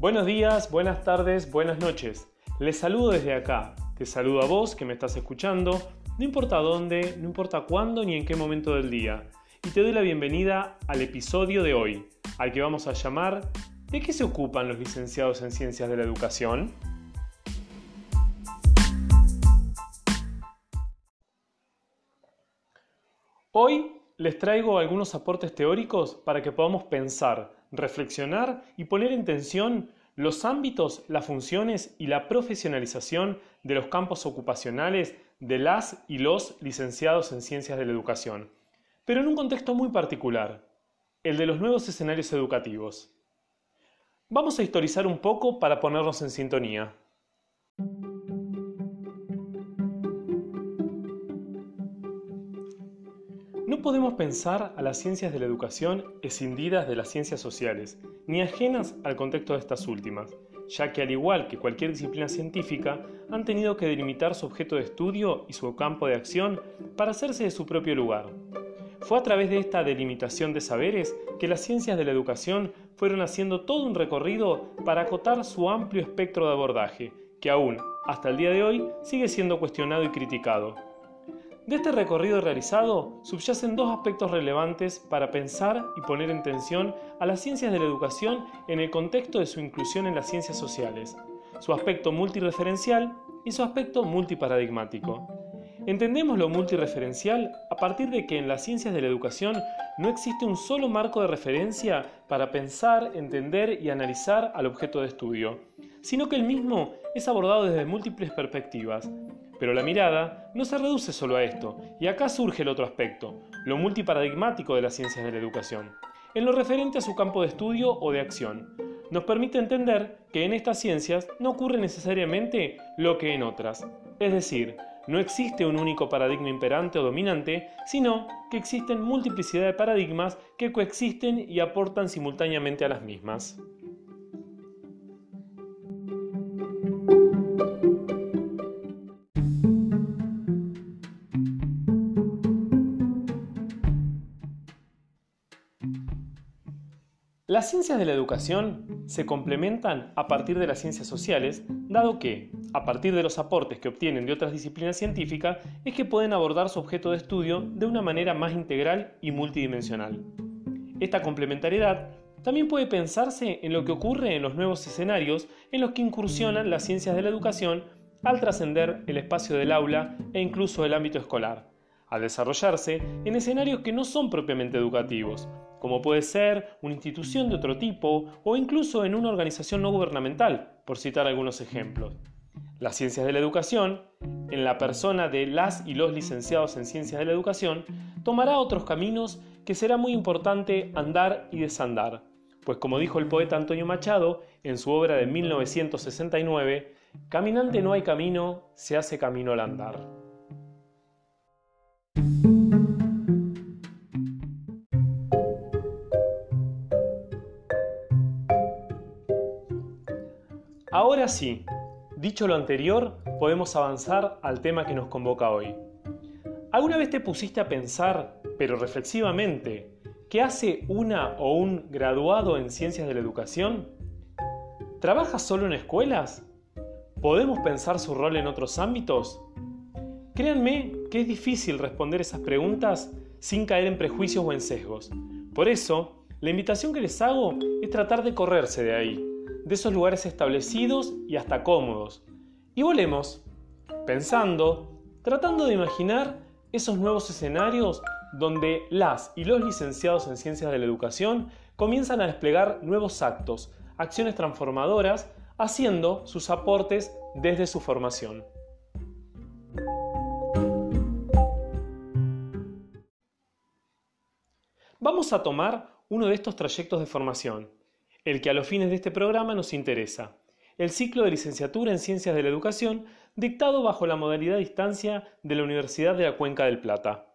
Buenos días, buenas tardes, buenas noches. Les saludo desde acá. Te saludo a vos que me estás escuchando, no importa dónde, no importa cuándo ni en qué momento del día. Y te doy la bienvenida al episodio de hoy, al que vamos a llamar ¿De qué se ocupan los licenciados en ciencias de la educación? Hoy les traigo algunos aportes teóricos para que podamos pensar, reflexionar y poner en tensión los ámbitos, las funciones y la profesionalización de los campos ocupacionales de las y los licenciados en ciencias de la educación, pero en un contexto muy particular, el de los nuevos escenarios educativos. Vamos a historizar un poco para ponernos en sintonía. Podemos pensar a las ciencias de la educación escindidas de las ciencias sociales, ni ajenas al contexto de estas últimas, ya que al igual que cualquier disciplina científica, han tenido que delimitar su objeto de estudio y su campo de acción para hacerse de su propio lugar. Fue a través de esta delimitación de saberes que las ciencias de la educación fueron haciendo todo un recorrido para acotar su amplio espectro de abordaje, que aún, hasta el día de hoy, sigue siendo cuestionado y criticado. De este recorrido realizado subyacen dos aspectos relevantes para pensar y poner en tensión a las ciencias de la educación en el contexto de su inclusión en las ciencias sociales, su aspecto multireferencial y su aspecto multiparadigmático. Entendemos lo multireferencial a partir de que en las ciencias de la educación no existe un solo marco de referencia para pensar, entender y analizar al objeto de estudio, sino que el mismo es abordado desde múltiples perspectivas, pero la mirada no se reduce solo a esto, y acá surge el otro aspecto, lo multiparadigmático de las ciencias de la educación, en lo referente a su campo de estudio o de acción. Nos permite entender que en estas ciencias no ocurre necesariamente lo que en otras, es decir, no existe un único paradigma imperante o dominante, sino que existen multiplicidad de paradigmas que coexisten y aportan simultáneamente a las mismas. Las ciencias de la educación se complementan a partir de las ciencias sociales, dado que, a partir de los aportes que obtienen de otras disciplinas científicas, es que pueden abordar su objeto de estudio de una manera más integral y multidimensional. Esta complementariedad también puede pensarse en lo que ocurre en los nuevos escenarios en los que incursionan las ciencias de la educación al trascender el espacio del aula e incluso el ámbito escolar, al desarrollarse en escenarios que no son propiamente educativos, como puede ser una institución de otro tipo o incluso en una organización no gubernamental, por citar algunos ejemplos. Las ciencias de la educación, en la persona de las y los licenciados en ciencias de la educación, tomará otros caminos que será muy importante andar y desandar, pues como dijo el poeta Antonio Machado en su obra de 1969, Caminante no hay camino, se hace camino al andar. Ahora sí, dicho lo anterior, podemos avanzar al tema que nos convoca hoy. ¿Alguna vez te pusiste a pensar, pero reflexivamente, qué hace una o un graduado en ciencias de la educación? ¿Trabaja solo en escuelas? ¿Podemos pensar su rol en otros ámbitos? Créanme que es difícil responder esas preguntas sin caer en prejuicios o en sesgos. Por eso, la invitación que les hago es tratar de correrse de ahí de esos lugares establecidos y hasta cómodos. Y volemos, pensando, tratando de imaginar esos nuevos escenarios donde las y los licenciados en ciencias de la educación comienzan a desplegar nuevos actos, acciones transformadoras, haciendo sus aportes desde su formación. Vamos a tomar uno de estos trayectos de formación, el que a los fines de este programa nos interesa, el ciclo de licenciatura en Ciencias de la Educación dictado bajo la modalidad de distancia de la Universidad de la Cuenca del Plata.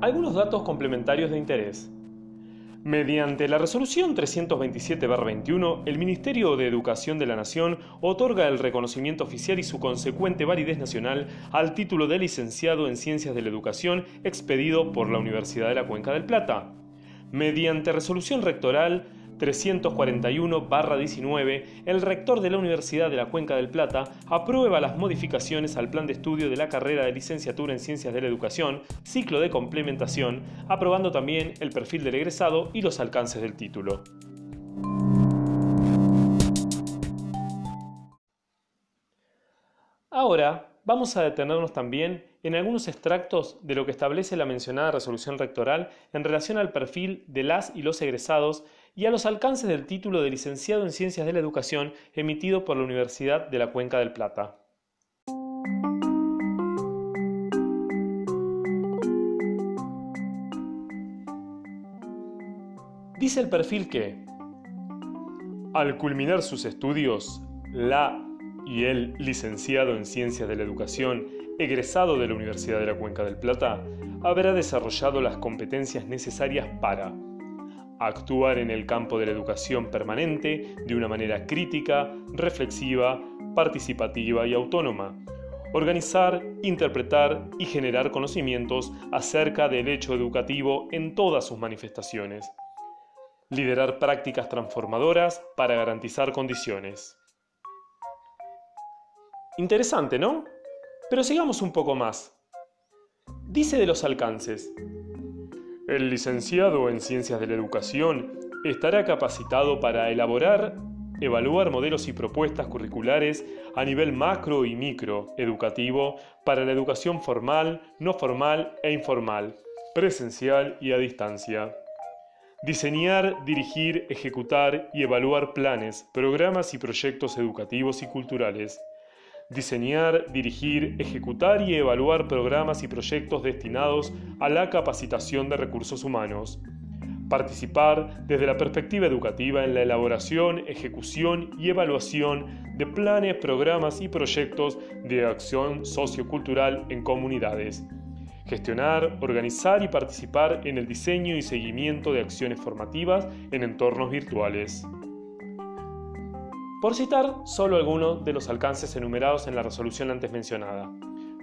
Algunos datos complementarios de interés. Mediante la resolución 327-21, el Ministerio de Educación de la Nación otorga el reconocimiento oficial y su consecuente validez nacional al título de licenciado en Ciencias de la Educación expedido por la Universidad de la Cuenca del Plata. Mediante resolución rectoral 341-19, el rector de la Universidad de la Cuenca del Plata aprueba las modificaciones al plan de estudio de la carrera de licenciatura en Ciencias de la Educación, ciclo de complementación, aprobando también el perfil del egresado y los alcances del título. Ahora vamos a detenernos también en algunos extractos de lo que establece la mencionada resolución rectoral en relación al perfil de las y los egresados y a los alcances del título de licenciado en Ciencias de la Educación emitido por la Universidad de la Cuenca del Plata. Dice el perfil que, al culminar sus estudios, la y el licenciado en Ciencias de la Educación, egresado de la Universidad de la Cuenca del Plata, habrá desarrollado las competencias necesarias para actuar en el campo de la educación permanente de una manera crítica, reflexiva, participativa y autónoma. Organizar, interpretar y generar conocimientos acerca del hecho educativo en todas sus manifestaciones. Liderar prácticas transformadoras para garantizar condiciones. Interesante, ¿no? Pero sigamos un poco más. Dice de los alcances. El licenciado en Ciencias de la Educación estará capacitado para elaborar, evaluar modelos y propuestas curriculares a nivel macro y micro educativo para la educación formal, no formal e informal, presencial y a distancia. Diseñar, dirigir, ejecutar y evaluar planes, programas y proyectos educativos y culturales diseñar, dirigir, ejecutar y evaluar programas y proyectos destinados a la capacitación de recursos humanos. Participar desde la perspectiva educativa en la elaboración, ejecución y evaluación de planes, programas y proyectos de acción sociocultural en comunidades. Gestionar, organizar y participar en el diseño y seguimiento de acciones formativas en entornos virtuales por citar solo algunos de los alcances enumerados en la resolución antes mencionada.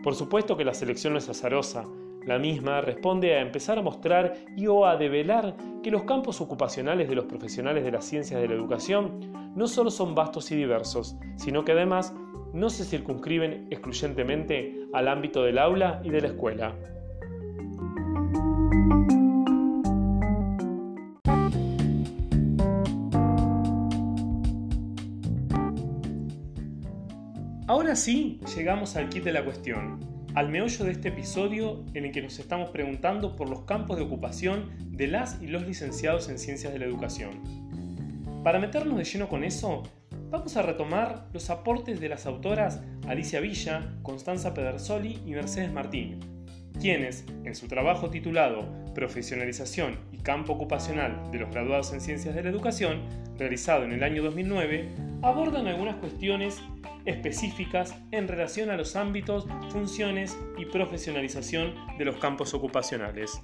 Por supuesto que la selección no es azarosa, la misma responde a empezar a mostrar y o a develar que los campos ocupacionales de los profesionales de las ciencias de la educación no solo son vastos y diversos, sino que además no se circunscriben excluyentemente al ámbito del aula y de la escuela. Ahora sí, llegamos al kit de la cuestión, al meollo de este episodio en el que nos estamos preguntando por los campos de ocupación de las y los licenciados en ciencias de la educación. Para meternos de lleno con eso, vamos a retomar los aportes de las autoras Alicia Villa, Constanza Pedersoli y Mercedes Martín, quienes, en su trabajo titulado Profesionalización y Campo Ocupacional de los Graduados en Ciencias de la Educación, realizado en el año 2009, abordan algunas cuestiones específicas en relación a los ámbitos, funciones y profesionalización de los campos ocupacionales.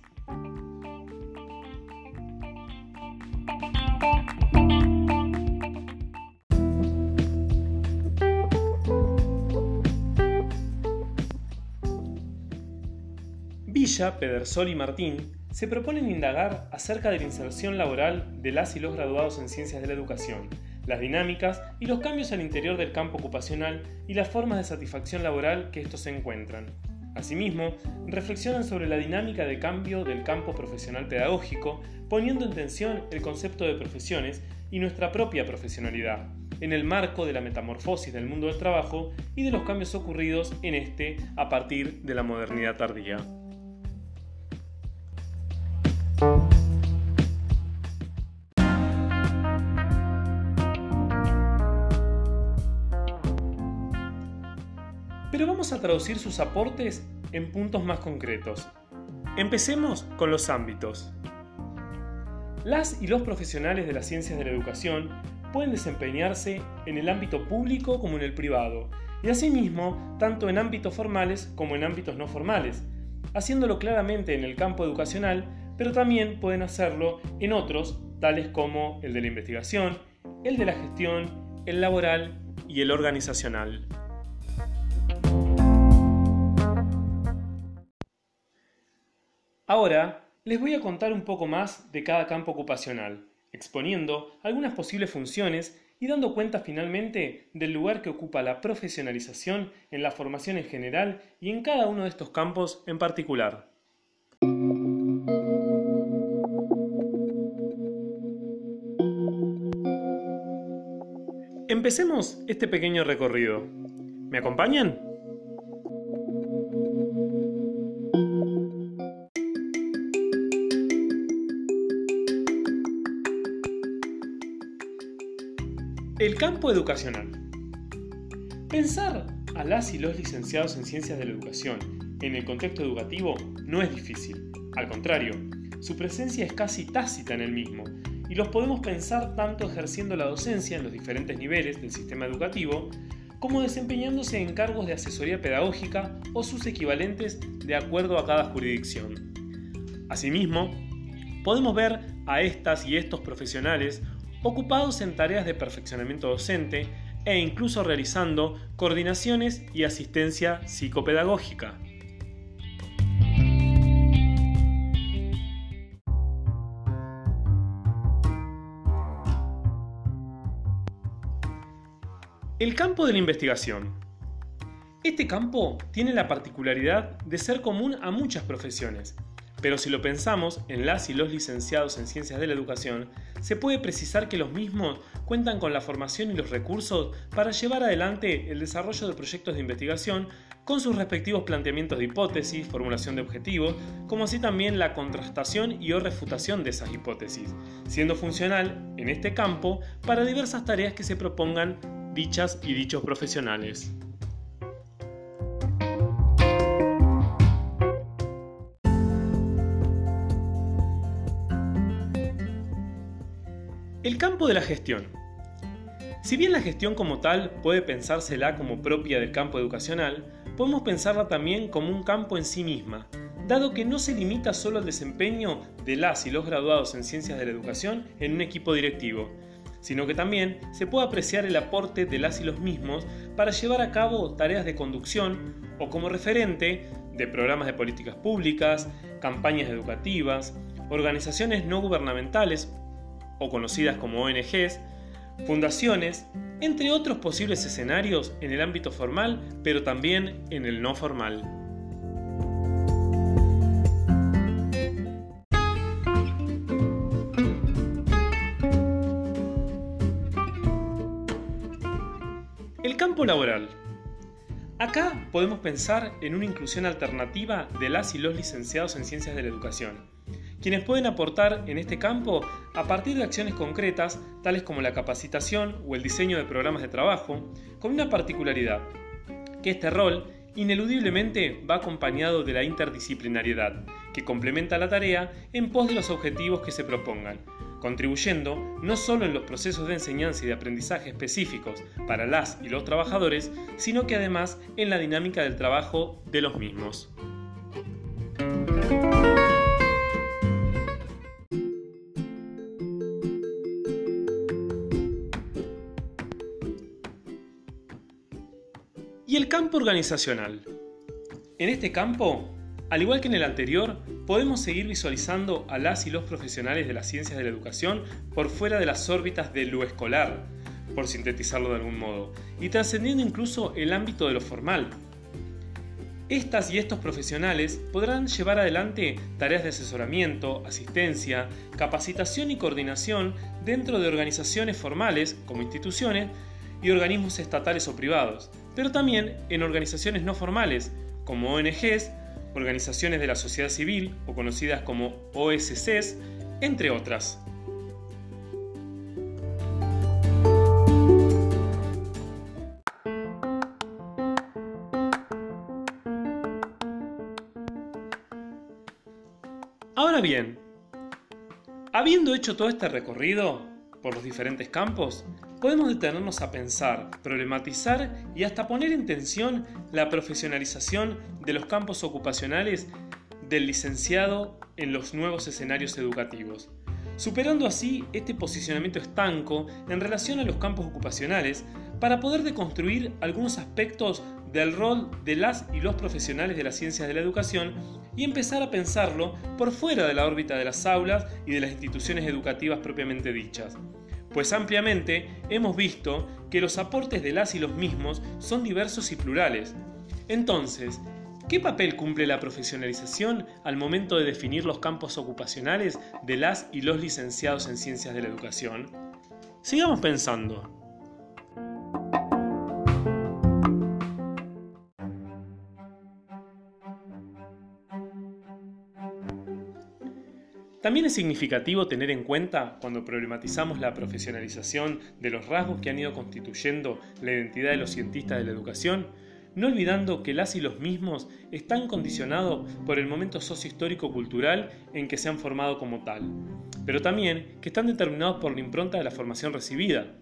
Villa, Pedersol y Martín se proponen indagar acerca de la inserción laboral de las y los graduados en ciencias de la educación, las dinámicas y los cambios al interior del campo ocupacional y las formas de satisfacción laboral que estos se encuentran. Asimismo, reflexionan sobre la dinámica de cambio del campo profesional pedagógico, poniendo en tensión el concepto de profesiones y nuestra propia profesionalidad, en el marco de la metamorfosis del mundo del trabajo y de los cambios ocurridos en este a partir de la modernidad tardía. Vamos a traducir sus aportes en puntos más concretos. Empecemos con los ámbitos. Las y los profesionales de las ciencias de la educación pueden desempeñarse en el ámbito público como en el privado, y asimismo tanto en ámbitos formales como en ámbitos no formales, haciéndolo claramente en el campo educacional pero también pueden hacerlo en otros, tales como el de la investigación, el de la gestión, el laboral y el organizacional. Ahora les voy a contar un poco más de cada campo ocupacional, exponiendo algunas posibles funciones y dando cuenta finalmente del lugar que ocupa la profesionalización en la formación en general y en cada uno de estos campos en particular. Empecemos este pequeño recorrido. ¿Me acompañan? Campo educacional. Pensar a las y los licenciados en ciencias de la educación en el contexto educativo no es difícil. Al contrario, su presencia es casi tácita en el mismo y los podemos pensar tanto ejerciendo la docencia en los diferentes niveles del sistema educativo como desempeñándose en cargos de asesoría pedagógica o sus equivalentes de acuerdo a cada jurisdicción. Asimismo, podemos ver a estas y estos profesionales ocupados en tareas de perfeccionamiento docente e incluso realizando coordinaciones y asistencia psicopedagógica. El campo de la investigación. Este campo tiene la particularidad de ser común a muchas profesiones, pero si lo pensamos en las y los licenciados en ciencias de la educación, se puede precisar que los mismos cuentan con la formación y los recursos para llevar adelante el desarrollo de proyectos de investigación con sus respectivos planteamientos de hipótesis, formulación de objetivos, como así también la contrastación y o refutación de esas hipótesis, siendo funcional en este campo para diversas tareas que se propongan dichas y dichos profesionales. El campo de la gestión. Si bien la gestión como tal puede pensársela como propia del campo educacional, podemos pensarla también como un campo en sí misma, dado que no se limita solo al desempeño de las y los graduados en ciencias de la educación en un equipo directivo, sino que también se puede apreciar el aporte de las y los mismos para llevar a cabo tareas de conducción o como referente de programas de políticas públicas, campañas educativas, organizaciones no gubernamentales o conocidas como ONGs, fundaciones, entre otros posibles escenarios en el ámbito formal, pero también en el no formal. El campo laboral. Acá podemos pensar en una inclusión alternativa de las y los licenciados en ciencias de la educación quienes pueden aportar en este campo a partir de acciones concretas, tales como la capacitación o el diseño de programas de trabajo, con una particularidad, que este rol ineludiblemente va acompañado de la interdisciplinariedad, que complementa la tarea en pos de los objetivos que se propongan, contribuyendo no solo en los procesos de enseñanza y de aprendizaje específicos para las y los trabajadores, sino que además en la dinámica del trabajo de los mismos. Campo organizacional. En este campo, al igual que en el anterior, podemos seguir visualizando a las y los profesionales de las ciencias de la educación por fuera de las órbitas de lo escolar, por sintetizarlo de algún modo, y trascendiendo incluso el ámbito de lo formal. Estas y estos profesionales podrán llevar adelante tareas de asesoramiento, asistencia, capacitación y coordinación dentro de organizaciones formales como instituciones y organismos estatales o privados, pero también en organizaciones no formales, como ONGs, organizaciones de la sociedad civil o conocidas como OSCs, entre otras. Ahora bien, habiendo hecho todo este recorrido por los diferentes campos, podemos detenernos a pensar, problematizar y hasta poner en tensión la profesionalización de los campos ocupacionales del licenciado en los nuevos escenarios educativos, superando así este posicionamiento estanco en relación a los campos ocupacionales para poder deconstruir algunos aspectos del rol de las y los profesionales de las ciencias de la educación y empezar a pensarlo por fuera de la órbita de las aulas y de las instituciones educativas propiamente dichas. Pues ampliamente hemos visto que los aportes de las y los mismos son diversos y plurales. Entonces, ¿Qué papel cumple la profesionalización al momento de definir los campos ocupacionales de las y los licenciados en ciencias de la educación? Sigamos pensando. También es significativo tener en cuenta, cuando problematizamos la profesionalización de los rasgos que han ido constituyendo la identidad de los cientistas de la educación, no olvidando que las y los mismos están condicionados por el momento sociohistórico-cultural en que se han formado como tal, pero también que están determinados por la impronta de la formación recibida.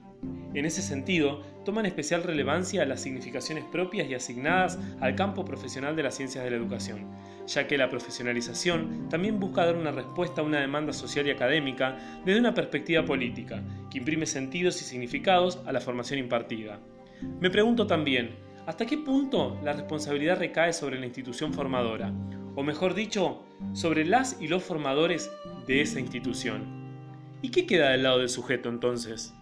En ese sentido, toman especial relevancia las significaciones propias y asignadas al campo profesional de las ciencias de la educación, ya que la profesionalización también busca dar una respuesta a una demanda social y académica desde una perspectiva política, que imprime sentidos y significados a la formación impartida. Me pregunto también, ¿Hasta qué punto la responsabilidad recae sobre la institución formadora? O mejor dicho, sobre las y los formadores de esa institución. ¿Y qué queda del lado del sujeto entonces?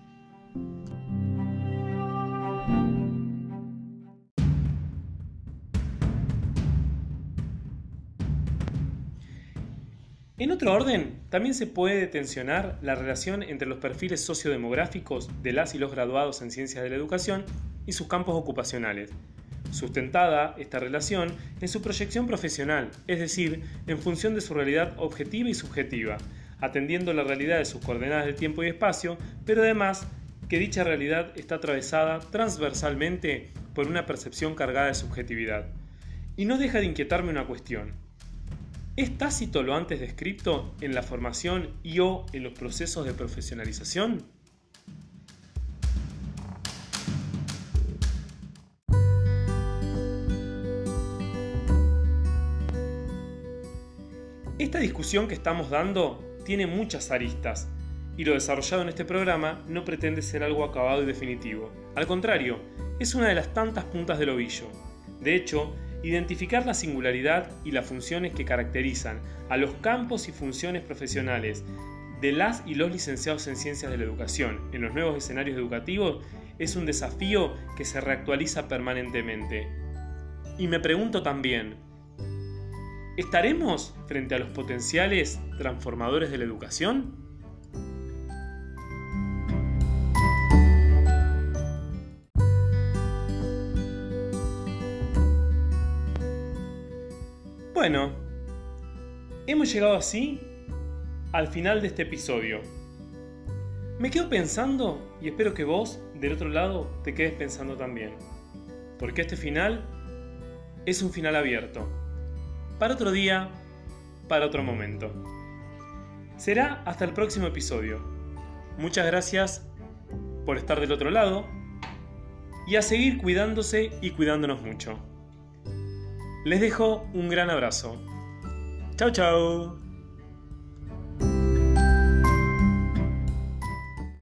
En otro orden, también se puede tensionar la relación entre los perfiles sociodemográficos de las y los graduados en ciencias de la educación y sus campos ocupacionales, sustentada esta relación en su proyección profesional, es decir, en función de su realidad objetiva y subjetiva, atendiendo la realidad de sus coordenadas de tiempo y espacio, pero además que dicha realidad está atravesada transversalmente por una percepción cargada de subjetividad. Y no deja de inquietarme una cuestión. ¿Es tácito lo antes descrito en la formación y o en los procesos de profesionalización? Esta discusión que estamos dando tiene muchas aristas y lo desarrollado en este programa no pretende ser algo acabado y definitivo. Al contrario, es una de las tantas puntas del ovillo. De hecho, identificar la singularidad y las funciones que caracterizan a los campos y funciones profesionales de las y los licenciados en ciencias de la educación en los nuevos escenarios educativos es un desafío que se reactualiza permanentemente. Y me pregunto también, ¿Estaremos frente a los potenciales transformadores de la educación? Bueno, hemos llegado así al final de este episodio. Me quedo pensando y espero que vos, del otro lado, te quedes pensando también. Porque este final es un final abierto para otro día, para otro momento. Será hasta el próximo episodio. Muchas gracias por estar del otro lado y a seguir cuidándose y cuidándonos mucho. Les dejo un gran abrazo. Chao, chao.